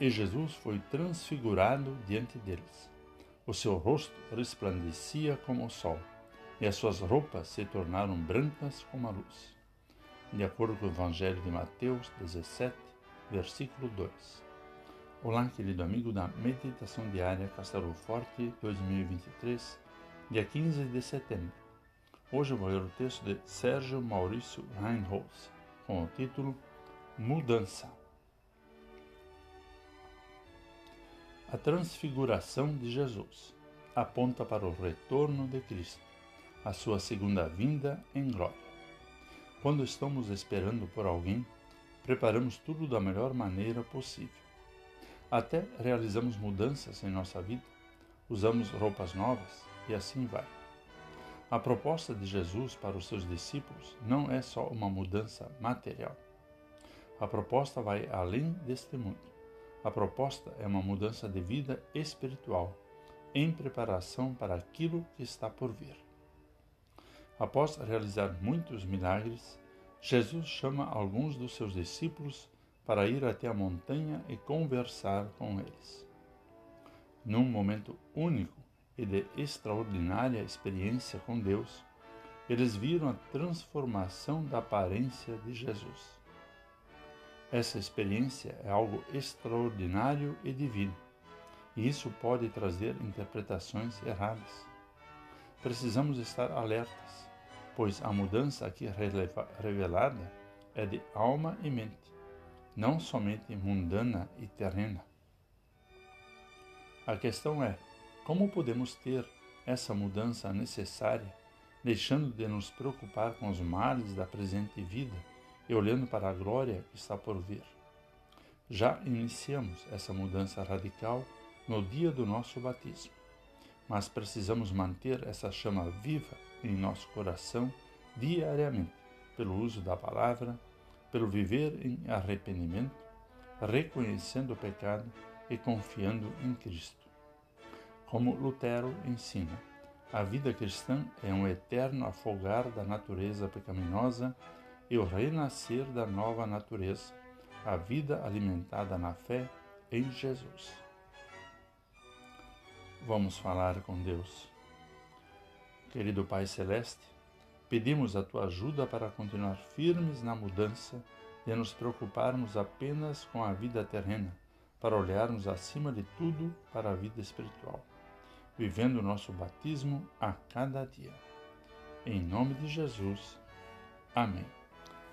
E Jesus foi transfigurado diante deles. O seu rosto resplandecia como o sol, e as suas roupas se tornaram brancas como a luz. De acordo com o Evangelho de Mateus 17, versículo 2. Olá, querido amigo da Meditação Diária Castelo Forte 2023, dia 15 de setembro. Hoje eu vou ler o texto de Sérgio Maurício Reinholz, com o título Mudança. A transfiguração de Jesus aponta para o retorno de Cristo, a sua segunda vinda em glória. Quando estamos esperando por alguém, preparamos tudo da melhor maneira possível. Até realizamos mudanças em nossa vida, usamos roupas novas e assim vai. A proposta de Jesus para os seus discípulos não é só uma mudança material. A proposta vai além deste mundo. A proposta é uma mudança de vida espiritual, em preparação para aquilo que está por vir. Após realizar muitos milagres, Jesus chama alguns dos seus discípulos para ir até a montanha e conversar com eles. Num momento único e de extraordinária experiência com Deus, eles viram a transformação da aparência de Jesus. Essa experiência é algo extraordinário e divino, e isso pode trazer interpretações erradas. Precisamos estar alertas, pois a mudança aqui revelada é de alma e mente, não somente mundana e terrena. A questão é: como podemos ter essa mudança necessária, deixando de nos preocupar com os males da presente vida? E olhando para a glória que está por vir. Já iniciamos essa mudança radical no dia do nosso batismo, mas precisamos manter essa chama viva em nosso coração diariamente, pelo uso da palavra, pelo viver em arrependimento, reconhecendo o pecado e confiando em Cristo. Como Lutero ensina, a vida cristã é um eterno afogar da natureza pecaminosa e o renascer da nova natureza, a vida alimentada na fé em Jesus. Vamos falar com Deus. Querido Pai Celeste, pedimos a tua ajuda para continuar firmes na mudança e nos preocuparmos apenas com a vida terrena, para olharmos acima de tudo para a vida espiritual, vivendo o nosso batismo a cada dia. Em nome de Jesus. Amém.